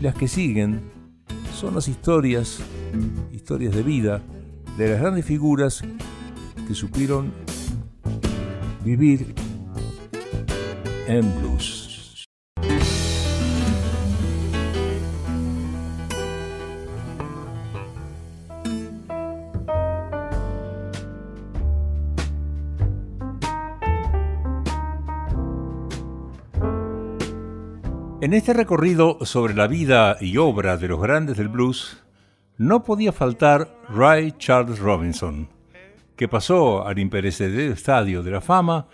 Las que siguen son las historias, historias de vida, de las grandes figuras que supieron vivir en blues. En este recorrido sobre la vida y obra de los grandes del blues, no podía faltar Ray Charles Robinson, que pasó al imperecedero estadio de la fama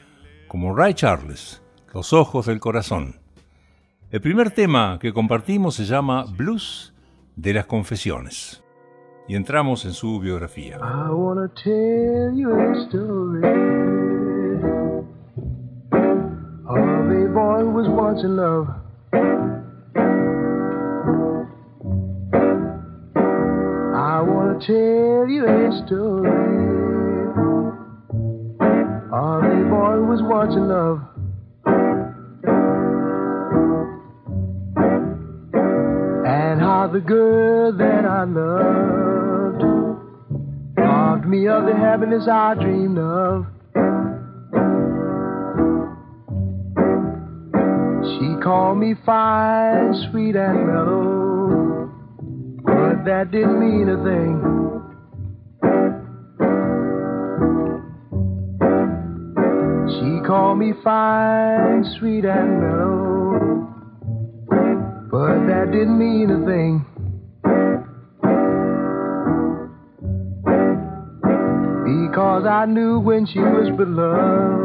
como Ray Charles, Los Ojos del Corazón. El primer tema que compartimos se llama Blues de las Confesiones. Y entramos en su biografía. Want to tell you a story. Of a boy who was watching love. And how the girl that I loved robbed me of the happiness I dreamed of. She called me fine, sweet, and mellow, but that didn't mean a thing. She called me fine, sweet, and mellow, but that didn't mean a thing. Because I knew when she was beloved.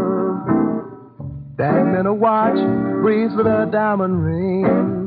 That meant a watch, bracelet, a diamond ring.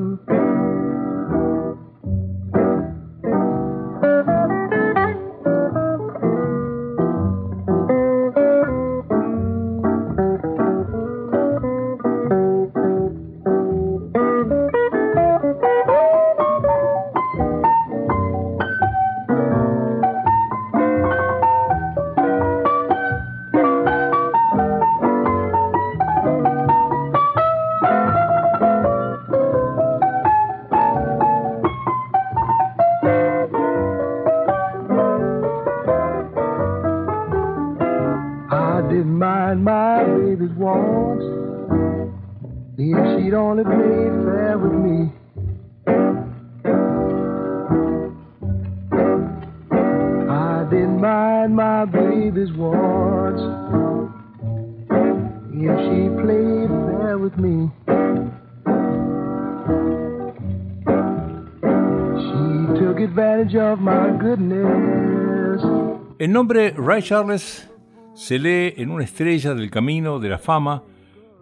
El nombre Ray Charles se lee en una estrella del camino de la fama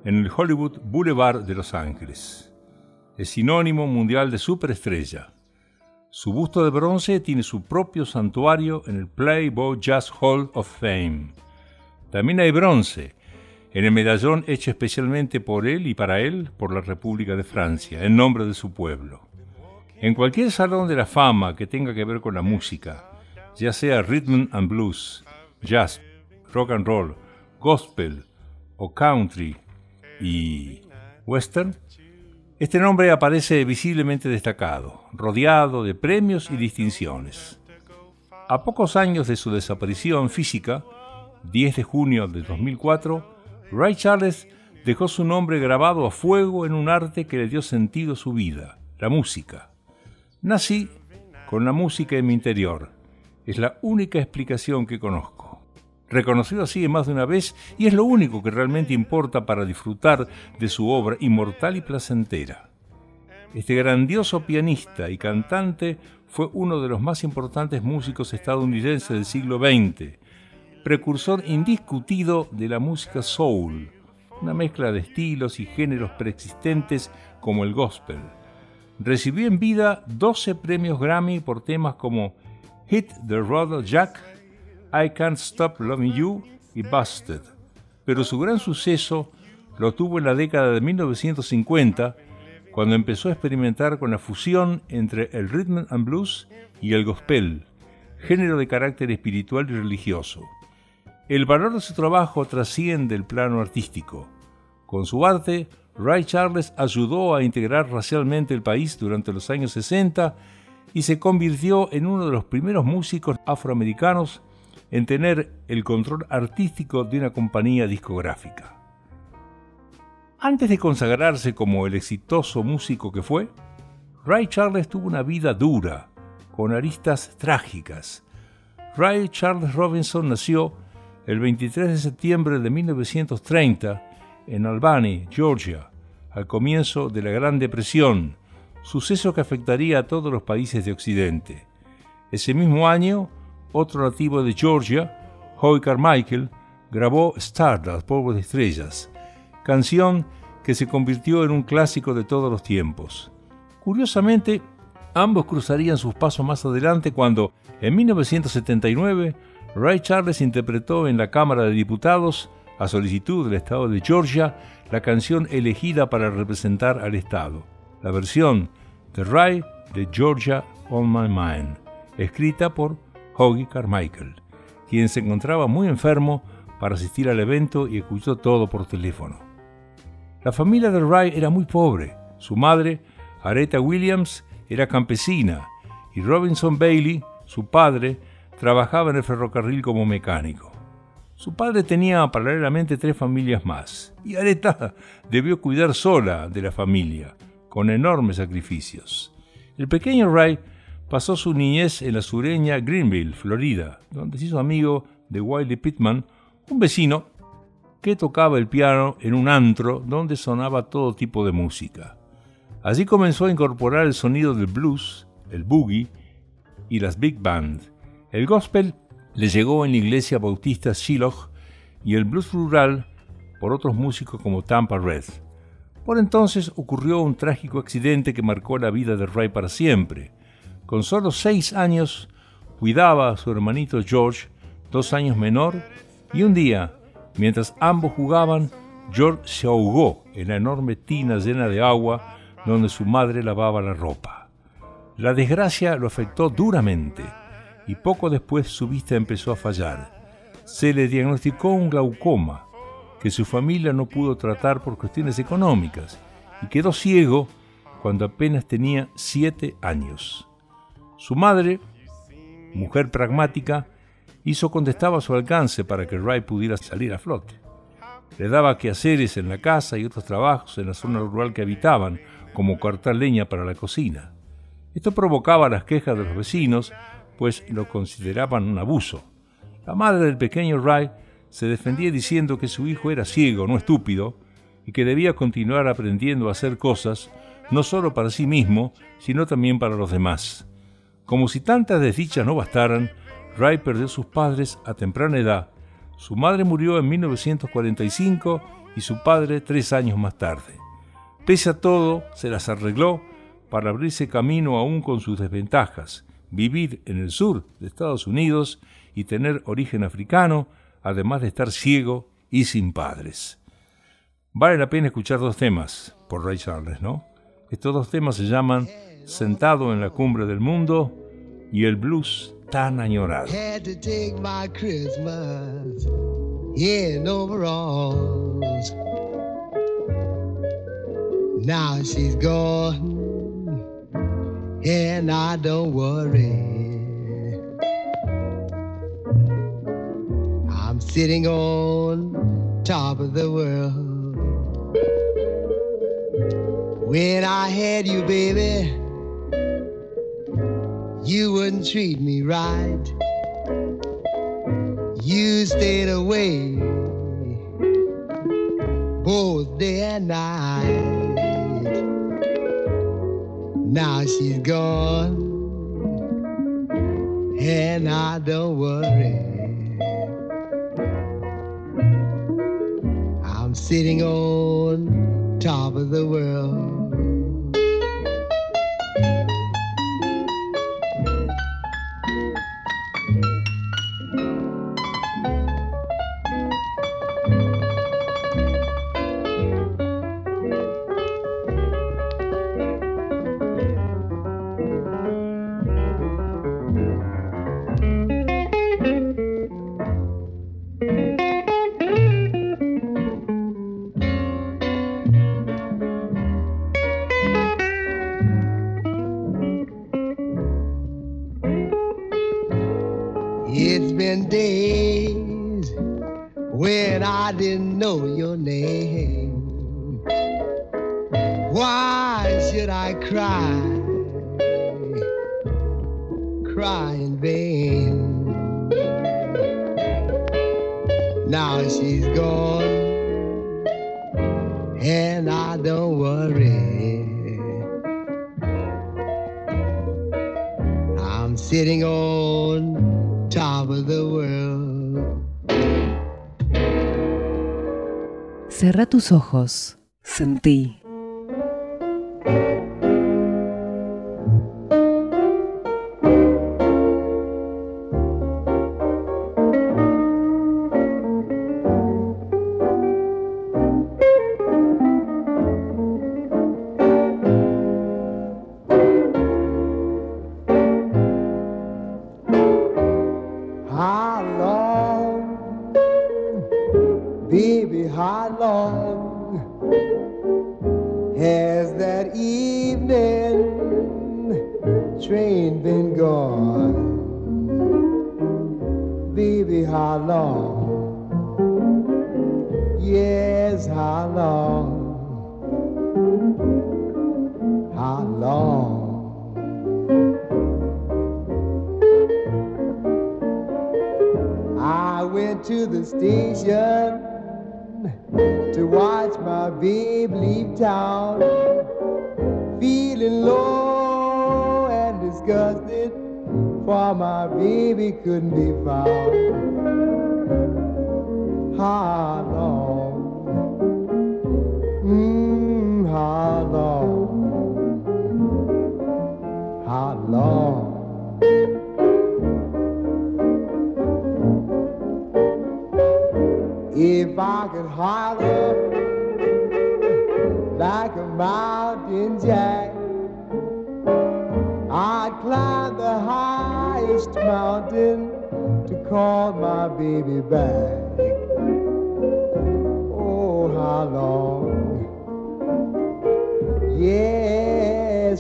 en el Hollywood Boulevard de Los Ángeles. Es sinónimo mundial de superestrella. Su busto de bronce tiene su propio santuario en el Playboy Jazz Hall of Fame. También hay bronce en el medallón hecho especialmente por él y para él por la República de Francia, en nombre de su pueblo. En cualquier salón de la fama que tenga que ver con la música, ya sea rhythm and blues, jazz, rock and roll, gospel o country y western, este nombre aparece visiblemente destacado, rodeado de premios y distinciones. A pocos años de su desaparición física, 10 de junio de 2004, Ray Charles dejó su nombre grabado a fuego en un arte que le dio sentido a su vida, la música. Nací con la música en mi interior, es la única explicación que conozco. Reconocido así más de una vez y es lo único que realmente importa para disfrutar de su obra inmortal y placentera. Este grandioso pianista y cantante fue uno de los más importantes músicos estadounidenses del siglo XX, precursor indiscutido de la música soul, una mezcla de estilos y géneros preexistentes como el gospel. Recibió en vida 12 premios Grammy por temas como Hit the Road Jack, I Can't Stop Loving You y Busted. Pero su gran suceso lo tuvo en la década de 1950, cuando empezó a experimentar con la fusión entre el rhythm and blues y el gospel, género de carácter espiritual y religioso. El valor de su trabajo trasciende el plano artístico. Con su arte Ray Charles ayudó a integrar racialmente el país durante los años 60 y se convirtió en uno de los primeros músicos afroamericanos en tener el control artístico de una compañía discográfica. Antes de consagrarse como el exitoso músico que fue, Ray Charles tuvo una vida dura, con aristas trágicas. Ray Charles Robinson nació el 23 de septiembre de 1930 en Albany, Georgia, al comienzo de la Gran Depresión, suceso que afectaría a todos los países de Occidente. Ese mismo año, otro nativo de Georgia, Hoy Carmichael, grabó Stardust, Polvo de Estrellas, canción que se convirtió en un clásico de todos los tiempos. Curiosamente, ambos cruzarían sus pasos más adelante cuando, en 1979, Ray Charles interpretó en la Cámara de Diputados, a solicitud del Estado de Georgia, la canción elegida para representar al Estado, la versión de Ray de Georgia on My Mind, escrita por Hoggy Carmichael, quien se encontraba muy enfermo para asistir al evento y escuchó todo por teléfono. La familia de Ray era muy pobre. Su madre, Aretha Williams, era campesina y Robinson Bailey, su padre, trabajaba en el ferrocarril como mecánico. Su padre tenía paralelamente tres familias más, y Aretha debió cuidar sola de la familia, con enormes sacrificios. El pequeño Ray pasó su niñez en la sureña Greenville, Florida, donde se hizo amigo de Wiley Pittman, un vecino que tocaba el piano en un antro donde sonaba todo tipo de música. Allí comenzó a incorporar el sonido del blues, el boogie y las big band, el gospel le llegó en la iglesia bautista Shiloh y el blues rural por otros músicos como Tampa Red. Por entonces ocurrió un trágico accidente que marcó la vida de Ray para siempre. Con solo seis años, cuidaba a su hermanito George, dos años menor, y un día, mientras ambos jugaban, George se ahogó en la enorme tina llena de agua donde su madre lavaba la ropa. La desgracia lo afectó duramente y poco después su vista empezó a fallar. Se le diagnosticó un glaucoma que su familia no pudo tratar por cuestiones económicas y quedó ciego cuando apenas tenía siete años. Su madre, mujer pragmática, hizo cuando estaba a su alcance para que Ray pudiera salir a flote. Le daba quehaceres en la casa y otros trabajos en la zona rural que habitaban, como cortar leña para la cocina. Esto provocaba las quejas de los vecinos, pues lo consideraban un abuso. La madre del pequeño Ray se defendía diciendo que su hijo era ciego, no estúpido, y que debía continuar aprendiendo a hacer cosas, no solo para sí mismo, sino también para los demás. Como si tantas desdichas no bastaran, Ray perdió a sus padres a temprana edad. Su madre murió en 1945 y su padre tres años más tarde. Pese a todo, se las arregló para abrirse camino aún con sus desventajas, vivir en el sur de Estados Unidos y tener origen africano, además de estar ciego y sin padres. Vale la pena escuchar dos temas por Ray Charles, ¿no? Estos dos temas se llaman Sentado en la cumbre del mundo y el blues tan añorado. Now she's. And I don't worry. I'm sitting on top of the world. When I had you, baby, you wouldn't treat me right. You stayed away both day and night. Now she's gone, and I don't worry. I'm sitting on top of the world. Tus ojos. Sentí.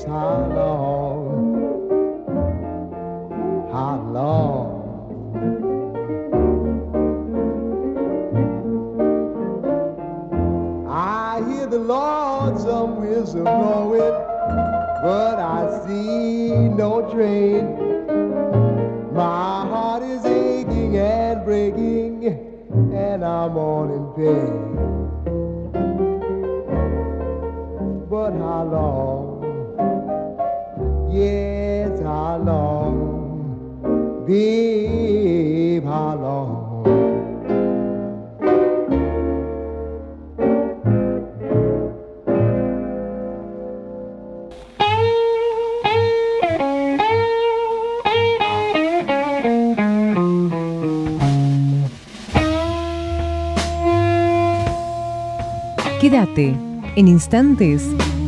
is how long, how long. I hear the lords of wisdom blowing, but I see no train. My heart is aching and breaking, and I'm all in pain. Quédate en instantes.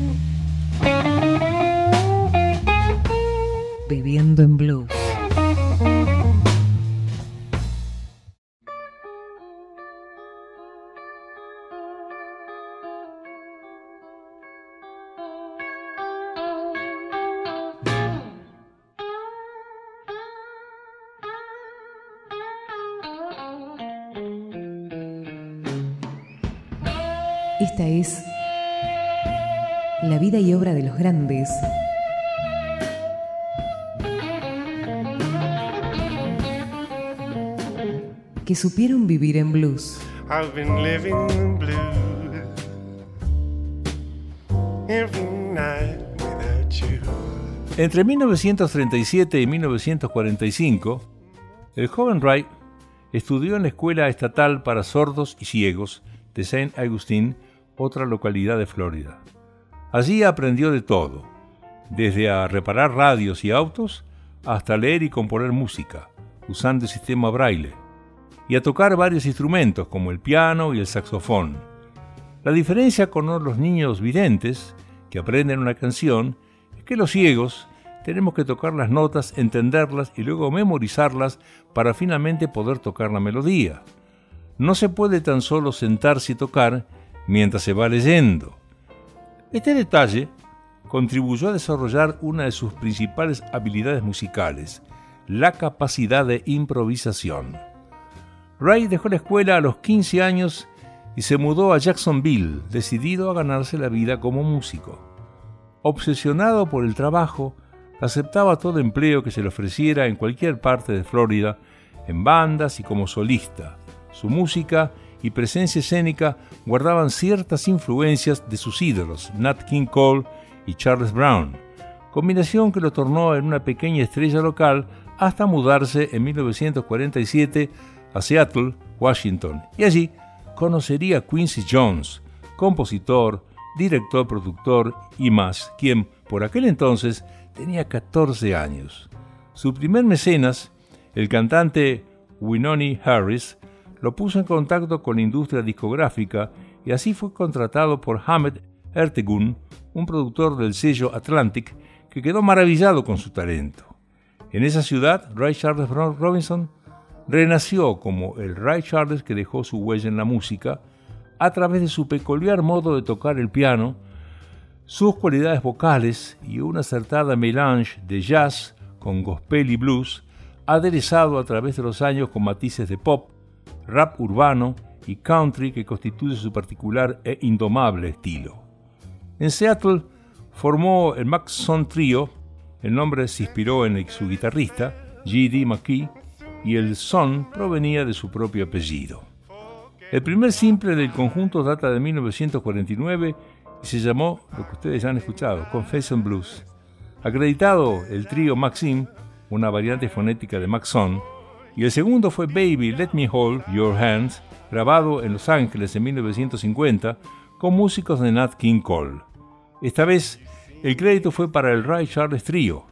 Que supieron vivir en blues. Entre 1937 y 1945, el joven Wright estudió en la Escuela Estatal para Sordos y Ciegos de St. Augustine otra localidad de Florida. Allí aprendió de todo, desde a reparar radios y autos hasta leer y componer música, usando el sistema braille, y a tocar varios instrumentos como el piano y el saxofón. La diferencia con los niños videntes, que aprenden una canción, es que los ciegos tenemos que tocar las notas, entenderlas y luego memorizarlas para finalmente poder tocar la melodía. No se puede tan solo sentarse y tocar, mientras se va leyendo. Este detalle contribuyó a desarrollar una de sus principales habilidades musicales, la capacidad de improvisación. Ray dejó la escuela a los 15 años y se mudó a Jacksonville, decidido a ganarse la vida como músico. Obsesionado por el trabajo, aceptaba todo empleo que se le ofreciera en cualquier parte de Florida, en bandas y como solista. Su música y presencia escénica guardaban ciertas influencias de sus ídolos, Nat King Cole y Charles Brown, combinación que lo tornó en una pequeña estrella local hasta mudarse en 1947 Seattle, Washington, y allí conocería a Quincy Jones, compositor, director, productor y más, quien por aquel entonces tenía 14 años. Su primer mecenas, el cantante Winoni Harris, lo puso en contacto con la industria discográfica y así fue contratado por Hamed Ertegun, un productor del sello Atlantic, que quedó maravillado con su talento. En esa ciudad, Ray Charles Robinson renació como el Ray Charles que dejó su huella en la música a través de su peculiar modo de tocar el piano, sus cualidades vocales y una acertada melange de jazz con gospel y blues, aderezado a través de los años con matices de pop, rap urbano y country que constituye su particular e indomable estilo. En Seattle formó el Maxon Trio, el nombre se inspiró en su guitarrista, G.D. McKee, y el son provenía de su propio apellido. El primer simple del conjunto data de 1949 y se llamó, lo que ustedes ya han escuchado, Confession Blues. Acreditado el trío Maxim, una variante fonética de Maxon, y el segundo fue Baby Let Me Hold Your Hands, grabado en Los Ángeles en 1950 con músicos de Nat King Cole. Esta vez el crédito fue para el Ray Charles Trio.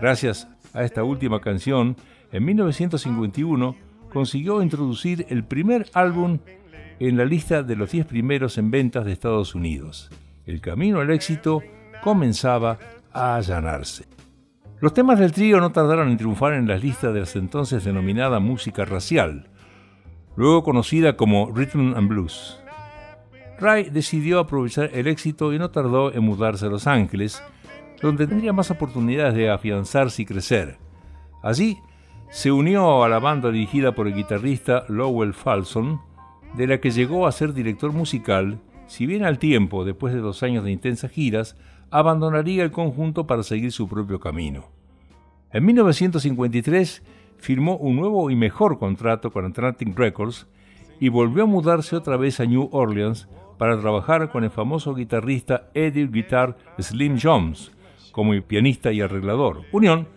Gracias a esta última canción, en 1951 consiguió introducir el primer álbum en la lista de los 10 primeros en ventas de Estados Unidos. El camino al éxito comenzaba a allanarse. Los temas del trío no tardaron en triunfar en las listas de las entonces denominada música racial, luego conocida como Rhythm and Blues. Ray decidió aprovechar el éxito y no tardó en mudarse a Los Ángeles, donde tendría más oportunidades de afianzarse y crecer. Allí se unió a la banda dirigida por el guitarrista Lowell Falson, de la que llegó a ser director musical, si bien al tiempo, después de dos años de intensas giras, abandonaría el conjunto para seguir su propio camino. En 1953 firmó un nuevo y mejor contrato con Atlantic Records y volvió a mudarse otra vez a New Orleans para trabajar con el famoso guitarrista Eddie Guitar Slim Jones como pianista y arreglador, unión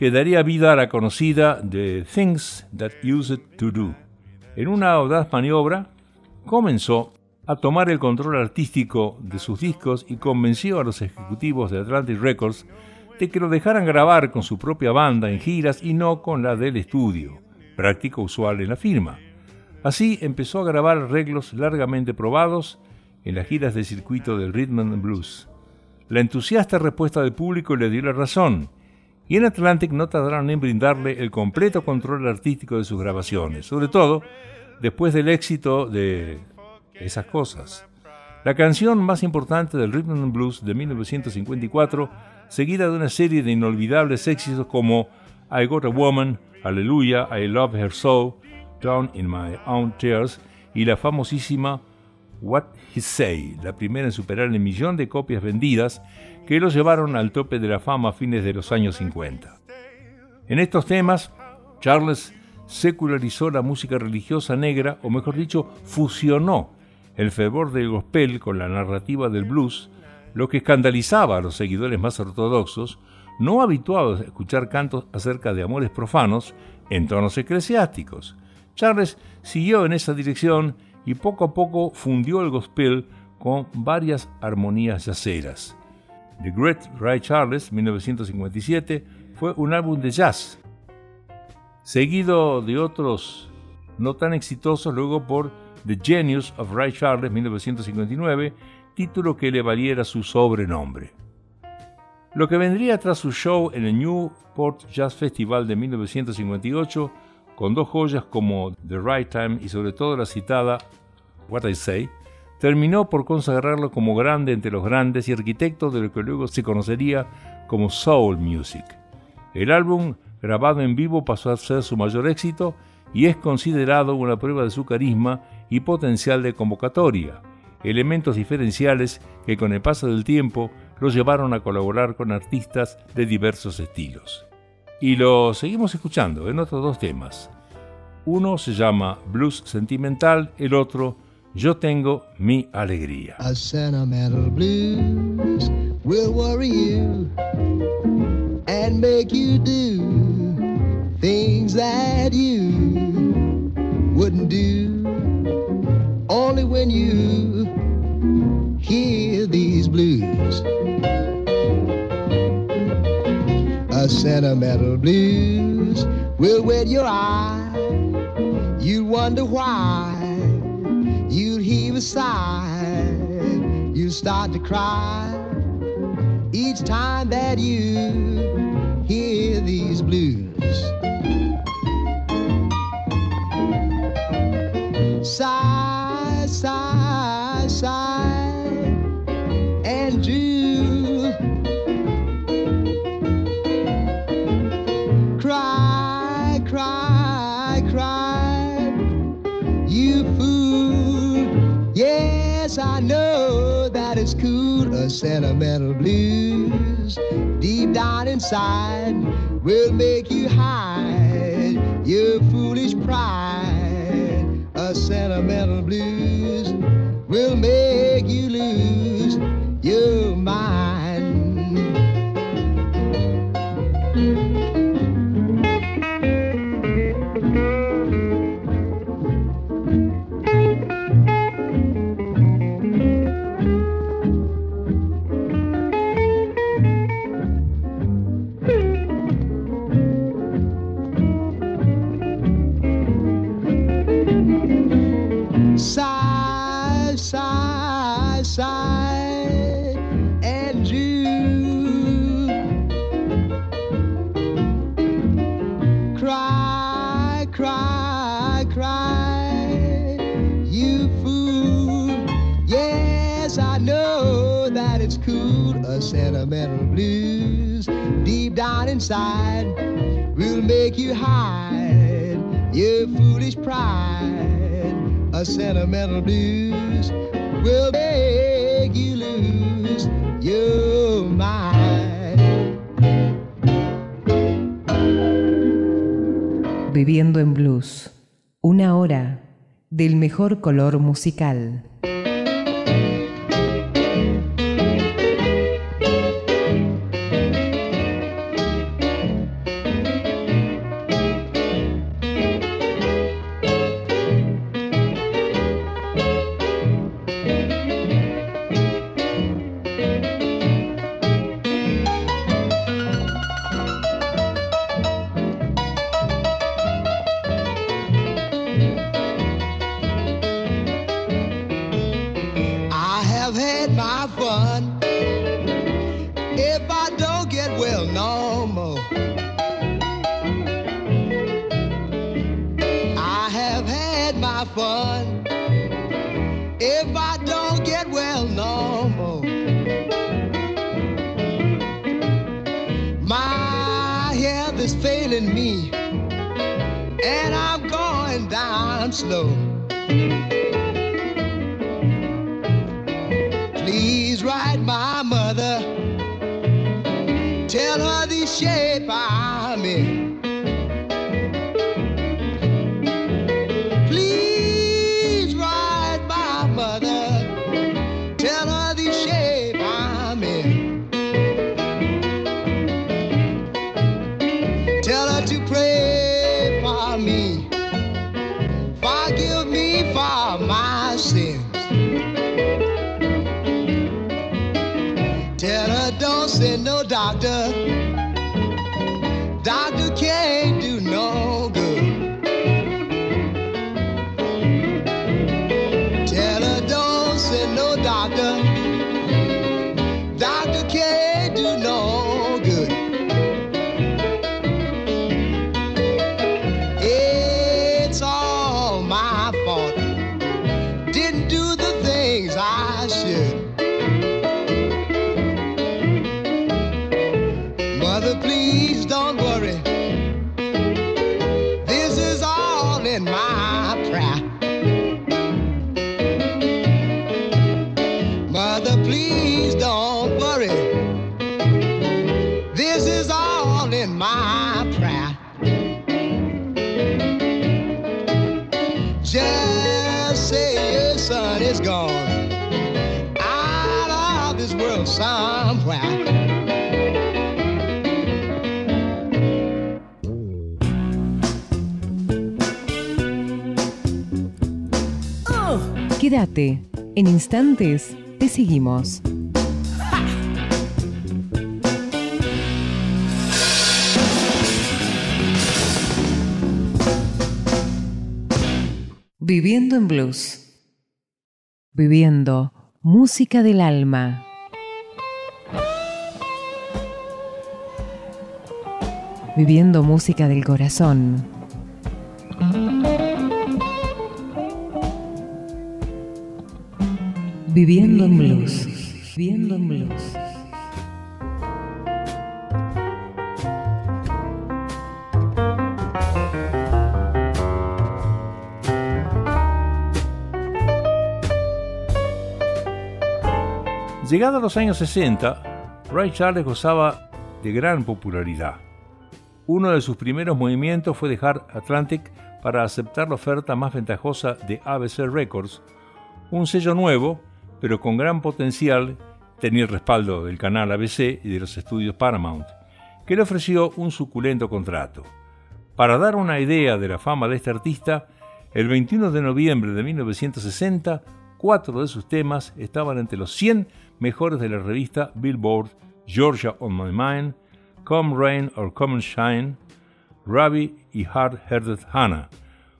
que daría vida a la conocida The Things That Used to Do. En una audaz maniobra, comenzó a tomar el control artístico de sus discos y convenció a los ejecutivos de Atlantic Records de que lo dejaran grabar con su propia banda en giras y no con la del estudio, práctica usual en la firma. Así empezó a grabar arreglos largamente probados en las giras de circuito del Rhythm and Blues. La entusiasta respuesta del público le dio la razón y en Atlantic no tardaron en brindarle el completo control artístico de sus grabaciones, sobre todo después del éxito de esas cosas. La canción más importante del Rhythm and Blues de 1954, seguida de una serie de inolvidables éxitos como I Got a Woman, Hallelujah, I Love Her So, Down in My Own Tears y la famosísima What He Say, la primera en superar el millón de copias vendidas que los llevaron al tope de la fama a fines de los años 50. En estos temas, Charles secularizó la música religiosa negra, o mejor dicho, fusionó el fervor del gospel con la narrativa del blues, lo que escandalizaba a los seguidores más ortodoxos, no habituados a escuchar cantos acerca de amores profanos en tonos eclesiásticos. Charles siguió en esa dirección y poco a poco fundió el gospel con varias armonías yaceras. The Great Ray Charles, 1957, fue un álbum de jazz, seguido de otros no tan exitosos luego por The Genius of Ray Charles, 1959, título que le valiera su sobrenombre. Lo que vendría tras su show en el Newport Jazz Festival de 1958, con dos joyas como The Right Time y sobre todo la citada What I Say, terminó por consagrarlo como grande entre los grandes y arquitecto de lo que luego se conocería como Soul Music. El álbum, grabado en vivo, pasó a ser su mayor éxito y es considerado una prueba de su carisma y potencial de convocatoria, elementos diferenciales que con el paso del tiempo lo llevaron a colaborar con artistas de diversos estilos. Y lo seguimos escuchando en otros dos temas. Uno se llama Blues Sentimental, el otro Yo tengo mi alegría. A sentimental blues will worry you and make you do things that you wouldn't do only when you hear these blues. A sentimental blues will wet your eye. You wonder why. Sigh. You start to cry each time that you hear these blues. Sentimental blues deep down inside will make you hide your foolish pride. A sentimental blues will make you lose your mejor color musical. My fun. If I don't get well no more, I have had my fun. If I don't get well no more, my health is failing me, and I'm going down slow. Mother, please don't En instantes te seguimos. Viviendo en blues. Viviendo música del alma. Viviendo música del corazón. Viviendo en blues. Viviendo en blues. Llegado a los años 60, Ray Charles gozaba de gran popularidad. Uno de sus primeros movimientos fue dejar Atlantic para aceptar la oferta más ventajosa de ABC Records, un sello nuevo, pero con gran potencial, tenía el respaldo del canal ABC y de los estudios Paramount, que le ofreció un suculento contrato. Para dar una idea de la fama de este artista, el 21 de noviembre de 1960, cuatro de sus temas estaban entre los 100 mejores de la revista Billboard, Georgia on My Mind, Come Rain or Come Shine, Ravi y Hard Hearted Hannah.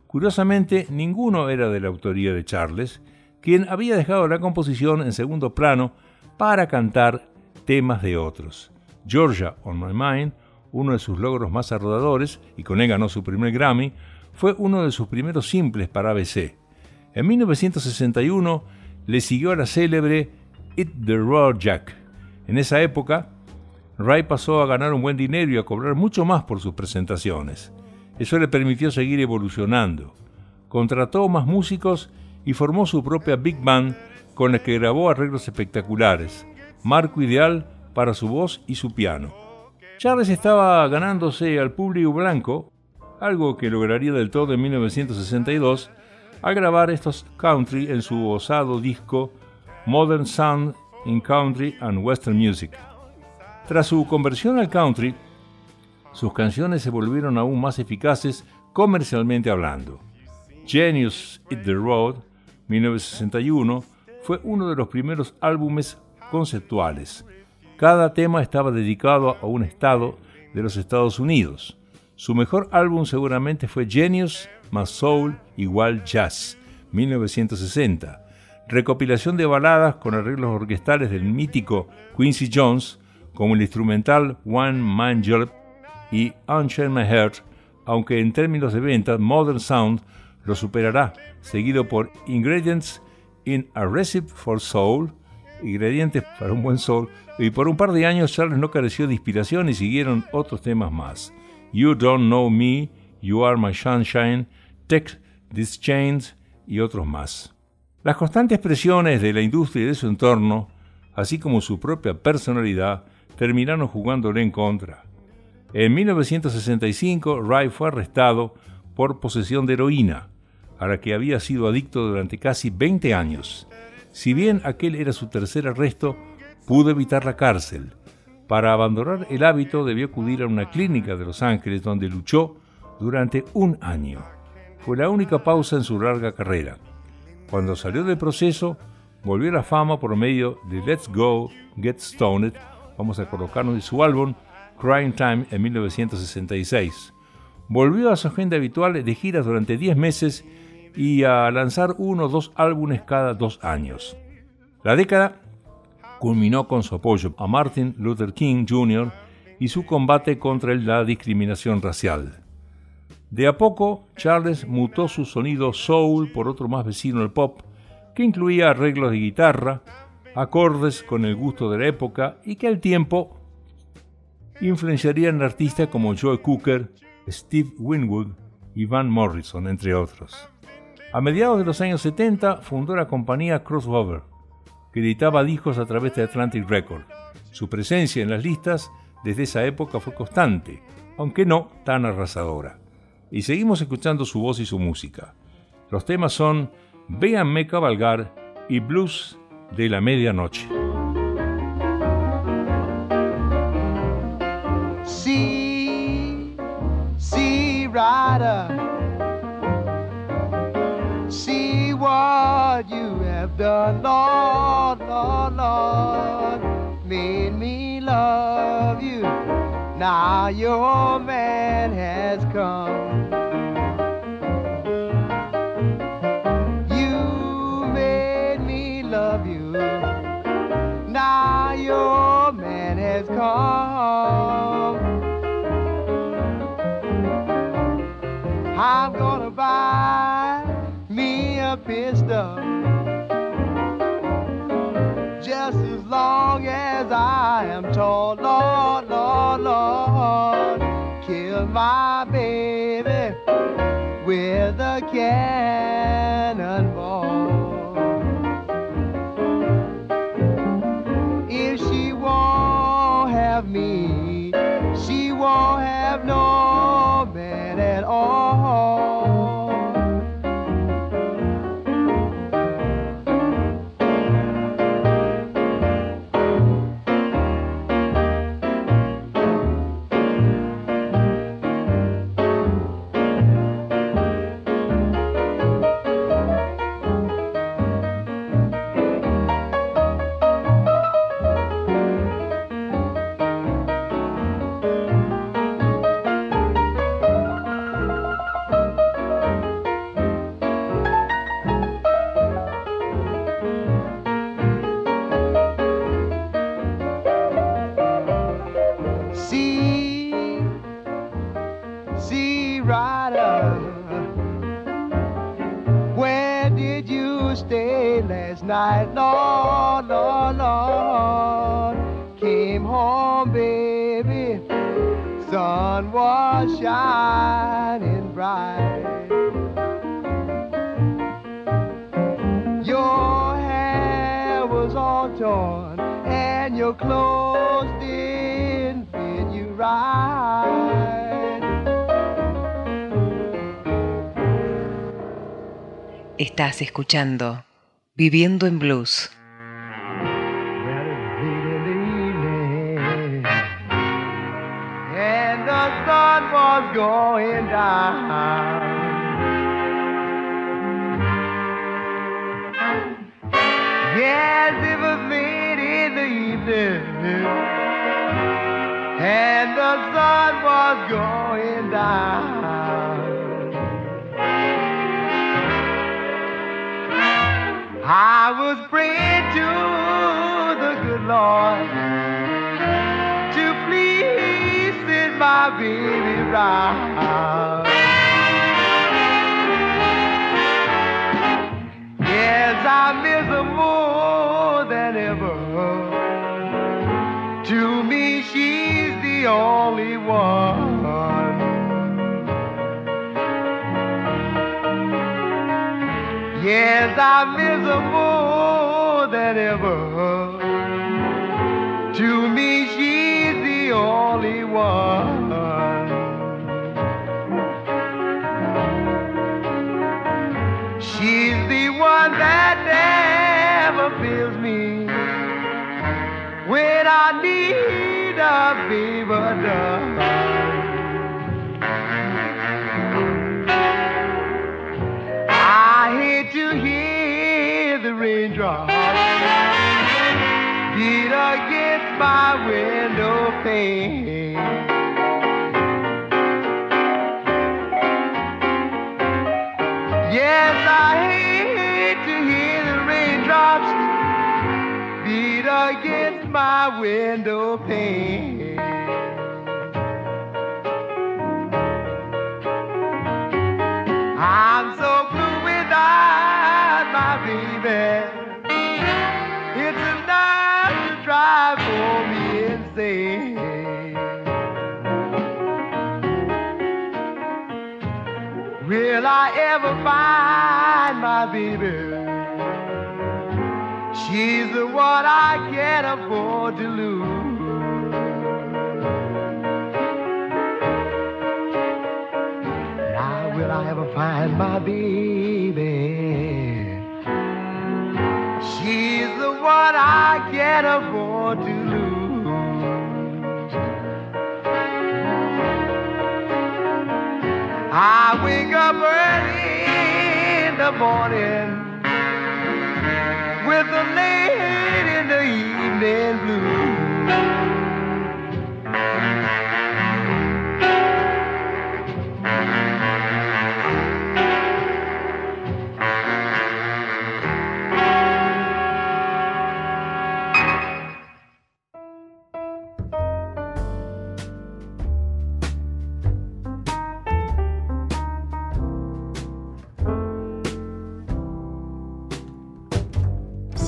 Curiosamente, ninguno era de la autoría de Charles, quien había dejado la composición en segundo plano para cantar temas de otros. Georgia on My Mind, uno de sus logros más arrodadores, y con él ganó su primer Grammy, fue uno de sus primeros simples para ABC. En 1961 le siguió a la célebre It the Raw Jack. En esa época, Ray pasó a ganar un buen dinero y a cobrar mucho más por sus presentaciones. Eso le permitió seguir evolucionando. Contrató más músicos y formó su propia Big Band con la que grabó arreglos espectaculares, marco ideal para su voz y su piano. Charles estaba ganándose al público blanco, algo que lograría del todo en 1962, al grabar estos country en su osado disco Modern Sound in Country and Western Music. Tras su conversión al country, sus canciones se volvieron aún más eficaces comercialmente hablando. Genius Hit the Road, 1961, fue uno de los primeros álbumes conceptuales. Cada tema estaba dedicado a un estado de los Estados Unidos. Su mejor álbum seguramente fue Genius más Soul igual Jazz, 1960, recopilación de baladas con arreglos orquestales del mítico Quincy Jones, como el instrumental One Man Job y Unchain My Heart, aunque en términos de ventas Modern Sound lo superará, seguido por Ingredients in a Recipe for Soul, ingredientes para un buen soul, y por un par de años Charles no careció de inspiración y siguieron otros temas más. You Don't Know Me, You Are My Sunshine, Take These Chains y otros más. Las constantes presiones de la industria y de su entorno, así como su propia personalidad, terminaron jugándole en contra. En 1965, Ray fue arrestado por posesión de heroína, a la que había sido adicto durante casi 20 años. Si bien aquel era su tercer arresto, pudo evitar la cárcel. Para abandonar el hábito debió acudir a una clínica de Los Ángeles donde luchó durante un año. Fue la única pausa en su larga carrera. Cuando salió del proceso, volvió a la fama por medio de Let's Go, Get Stoned, vamos a colocarnos de su álbum Crime Time en 1966. Volvió a su agenda habitual de giras durante 10 meses y a lanzar uno o dos álbumes cada dos años. La década culminó con su apoyo a Martin Luther King Jr. y su combate contra la discriminación racial. De a poco, Charles mutó su sonido soul por otro más vecino al pop, que incluía arreglos de guitarra, acordes con el gusto de la época y que al tiempo influenciarían artistas como Joe Cooker, Steve Winwood y Van Morrison, entre otros. A mediados de los años 70 fundó la compañía Crossover, que editaba discos a través de Atlantic Records. Su presencia en las listas desde esa época fue constante, aunque no tan arrasadora. Y seguimos escuchando su voz y su música. Los temas son Véanme cabalgar y blues de la medianoche. Rider, see what you have done, Lord, Lord, Lord, made me love you. Now your man has come. You made me love you. Now your man has come. Buy me a pistol just as long as I am tall. Lord, Lord, Lord, kill my baby with a cannonball. Estás escuchando Viviendo en Blues. Yes, it was late in the evening, and the sun was going down. I was praying to the good Lord to please send my baby round. Yes, I miss her more than ever. To me, she's the only one. Yes, I miss her more than ever. To me, she's the only one. She's the one that never fails me when I need a favor done. To hear the raindrops beat against my window pane. Yes, I hate to hear the raindrops beat against my window pane. She's the one I can't afford to lose. Now will I ever find my baby? She's the what I can't afford to lose. I wake up early in the morning with the late in the evening blue.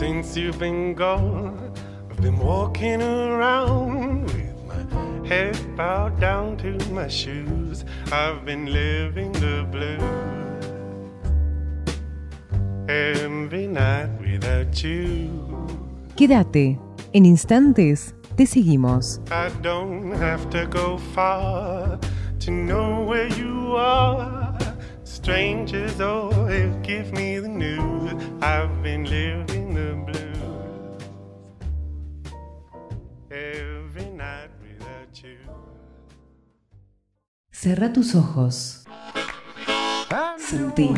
Since you've been gone, I've been walking around with my head bowed down to my shoes. I've been living the blues every night without you. Quédate. En instantes te seguimos. I don't have to go far to know where you are. Strangers oh, always give me the news. I've been living every night without you. Cerra tus ojos. Sentí.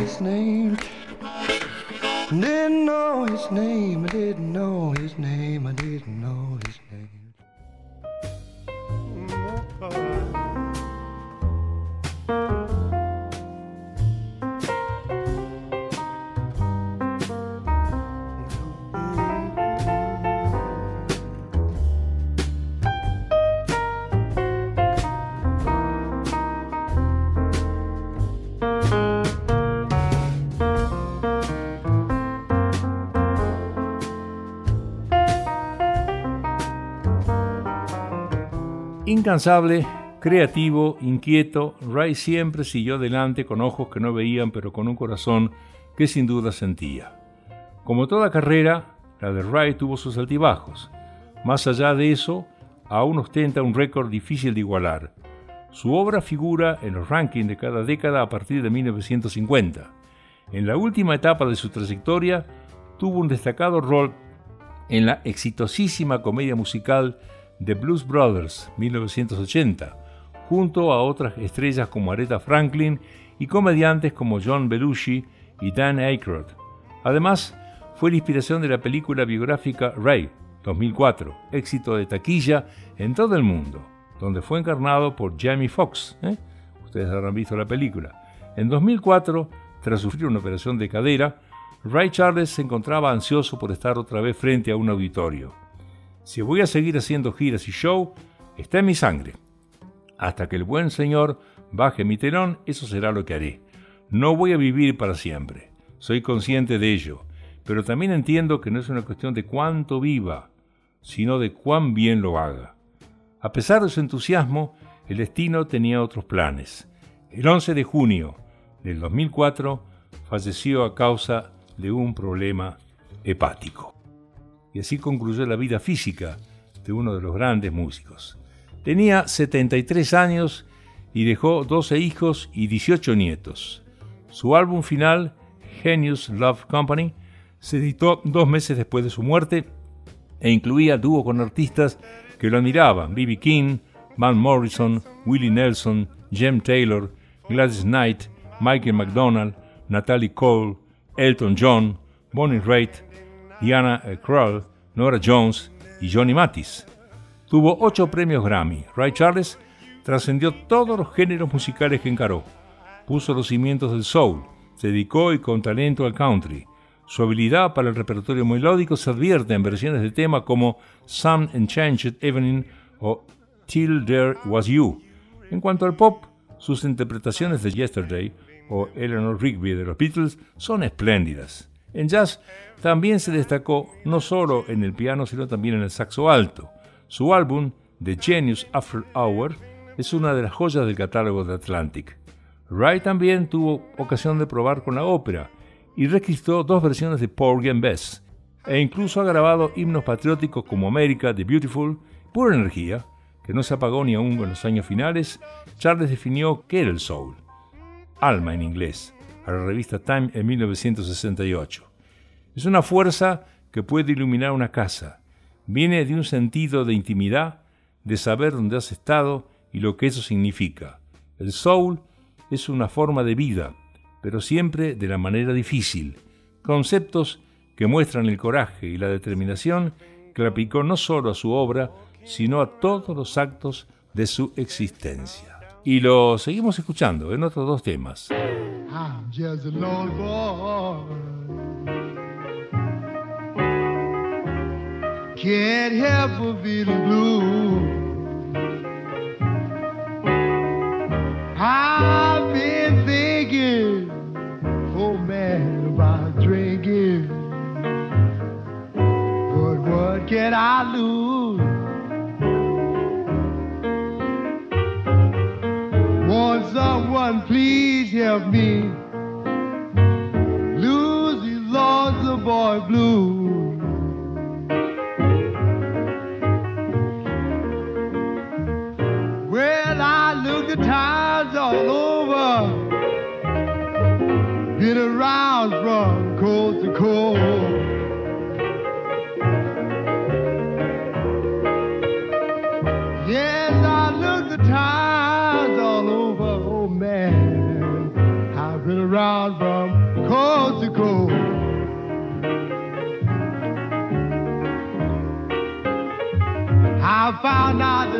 Incansable, creativo, inquieto, Ray siempre siguió adelante con ojos que no veían pero con un corazón que sin duda sentía. Como toda carrera, la de Ray tuvo sus altibajos. Más allá de eso, aún ostenta un récord difícil de igualar. Su obra figura en los rankings de cada década a partir de 1950. En la última etapa de su trayectoria, tuvo un destacado rol en la exitosísima comedia musical The Blues Brothers 1980, junto a otras estrellas como Aretha Franklin y comediantes como John Belushi y Dan Aykroyd. Además, fue la inspiración de la película biográfica Ray 2004, éxito de taquilla en todo el mundo, donde fue encarnado por Jamie Foxx. ¿eh? Ustedes habrán visto la película. En 2004, tras sufrir una operación de cadera, Ray Charles se encontraba ansioso por estar otra vez frente a un auditorio. Si voy a seguir haciendo giras y show, está en mi sangre. Hasta que el buen Señor baje mi telón, eso será lo que haré. No voy a vivir para siempre. Soy consciente de ello, pero también entiendo que no es una cuestión de cuánto viva, sino de cuán bien lo haga. A pesar de su entusiasmo, el destino tenía otros planes. El 11 de junio del 2004 falleció a causa de un problema hepático y así concluyó la vida física de uno de los grandes músicos. Tenía 73 años y dejó 12 hijos y 18 nietos. Su álbum final, Genius Love Company, se editó dos meses después de su muerte e incluía dúo con artistas que lo admiraban, B.B. King, Van Morrison, Willie Nelson, Jem Taylor, Gladys Knight, Michael McDonald, Natalie Cole, Elton John, Bonnie Raitt, Diana Krall, Nora Jones y Johnny Mathis. Tuvo ocho premios Grammy. Ray Charles trascendió todos los géneros musicales que encaró. Puso los cimientos del soul, se dedicó y con talento al country. Su habilidad para el repertorio melódico se advierte en versiones de tema como Some Enchanted Evening o Till There Was You. En cuanto al pop, sus interpretaciones de Yesterday o Eleanor Rigby de los Beatles son espléndidas. En jazz también se destacó no solo en el piano, sino también en el saxo alto. Su álbum, The Genius After Hour, es una de las joyas del catálogo de Atlantic. Ray también tuvo ocasión de probar con la ópera y registró dos versiones de Porgy and Bess, e incluso ha grabado himnos patrióticos como America, The Beautiful, pura energía, que no se apagó ni aún en los años finales. Charles definió qué era el soul, alma en inglés, a la revista Time en 1968. Es una fuerza que puede iluminar una casa. Viene de un sentido de intimidad, de saber dónde has estado y lo que eso significa. El soul es una forma de vida, pero siempre de la manera difícil. Conceptos que muestran el coraje y la determinación que aplicó no solo a su obra, sino a todos los actos de su existencia. Y lo seguimos escuchando en otros dos temas. Can't help but feeling blue. I've been thinking, oh man, about drinking. But what can I lose? Won't someone please help me lost boy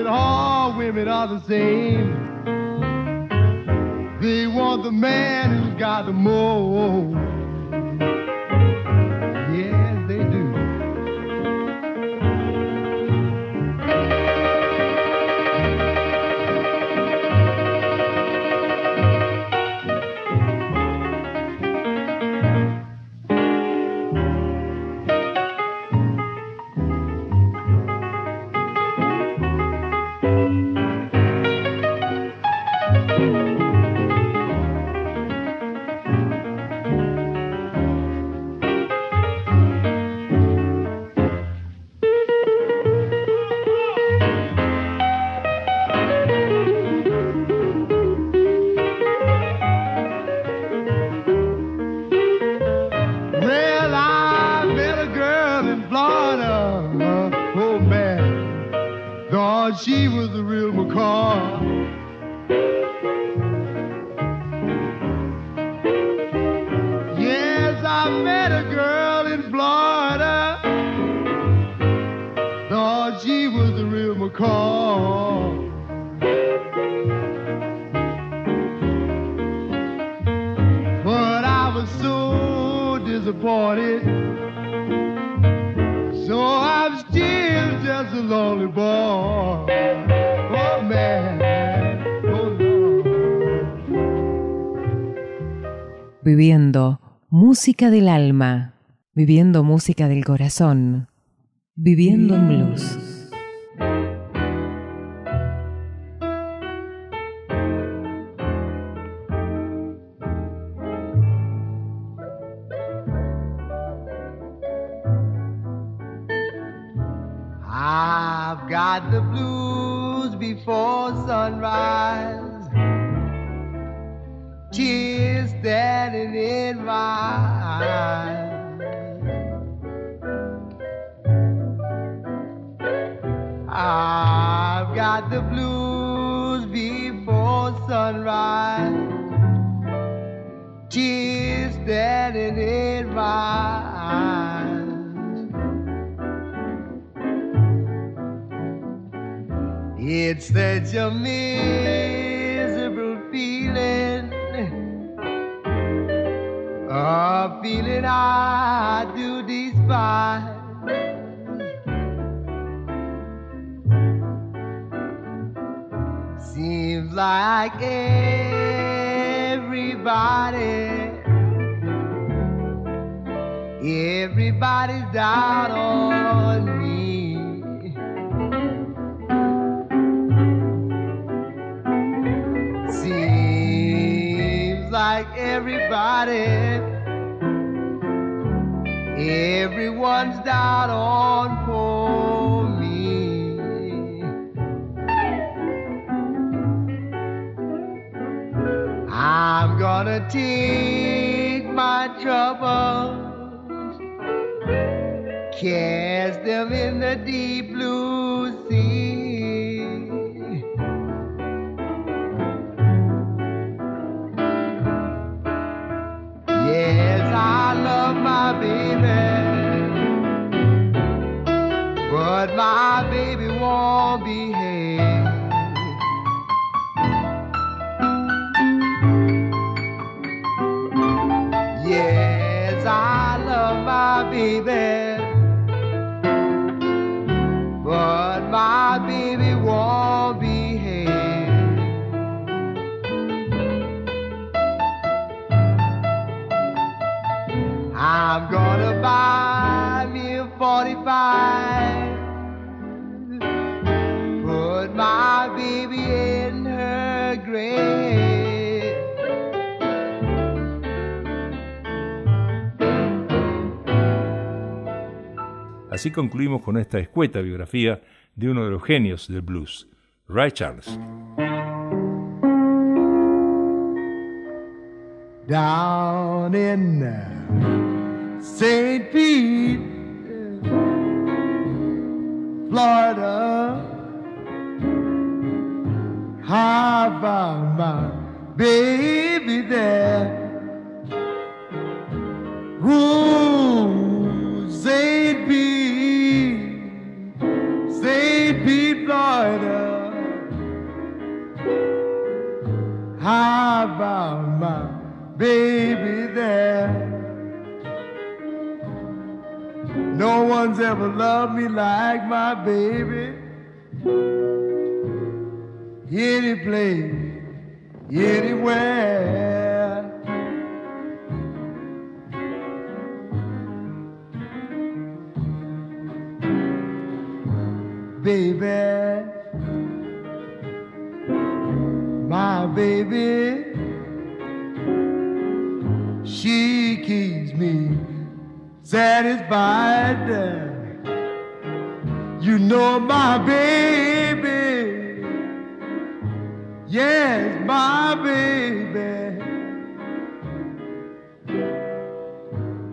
that all women are the same. They want the man who's got the most. Música del alma, viviendo música del corazón, viviendo en blues. Before sunrise. Standing in my eyes. I've got the blues before sunrise. Tears standing in my eyes. It's such a feeling I do despise. Seems like everybody, everybody's down on me. Seems like everybody, everyone's down on poor me. I'm gonna take my troubles, cast them in the deep blue Así concluimos con esta escueta biografía de uno de los genios del blues, Ray Charles. Uh, St. Pete, Florida, baby Pete, Florida. I found my baby there. No one's ever loved me like my baby. Any place, anywhere. Baby, my baby, she keeps me satisfied. You know my baby, yes, my baby.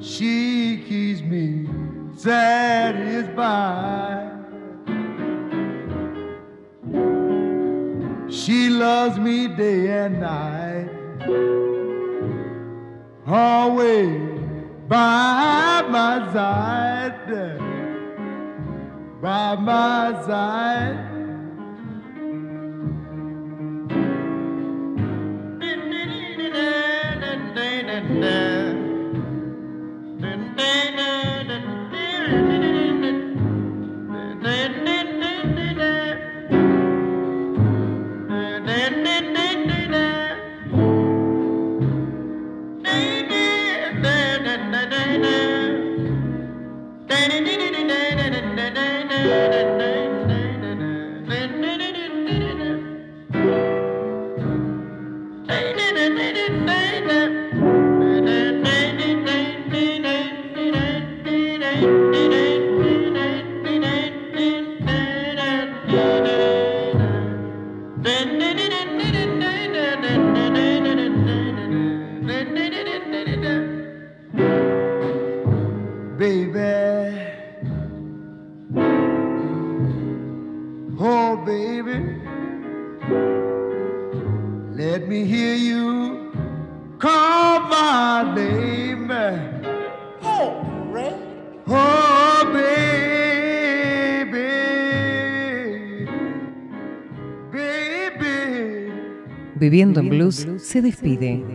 She keeps me satisfied. She loves me day and night. Always by my side. By my side. Viviendo en Blues se despide.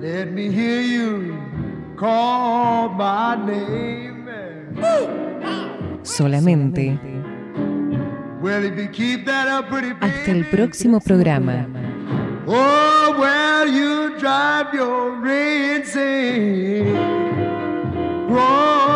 Let me hear you call my name. Solamente Well, if you keep that up pretty hasta el próximo programa. Oh, well, you drive your. Oh,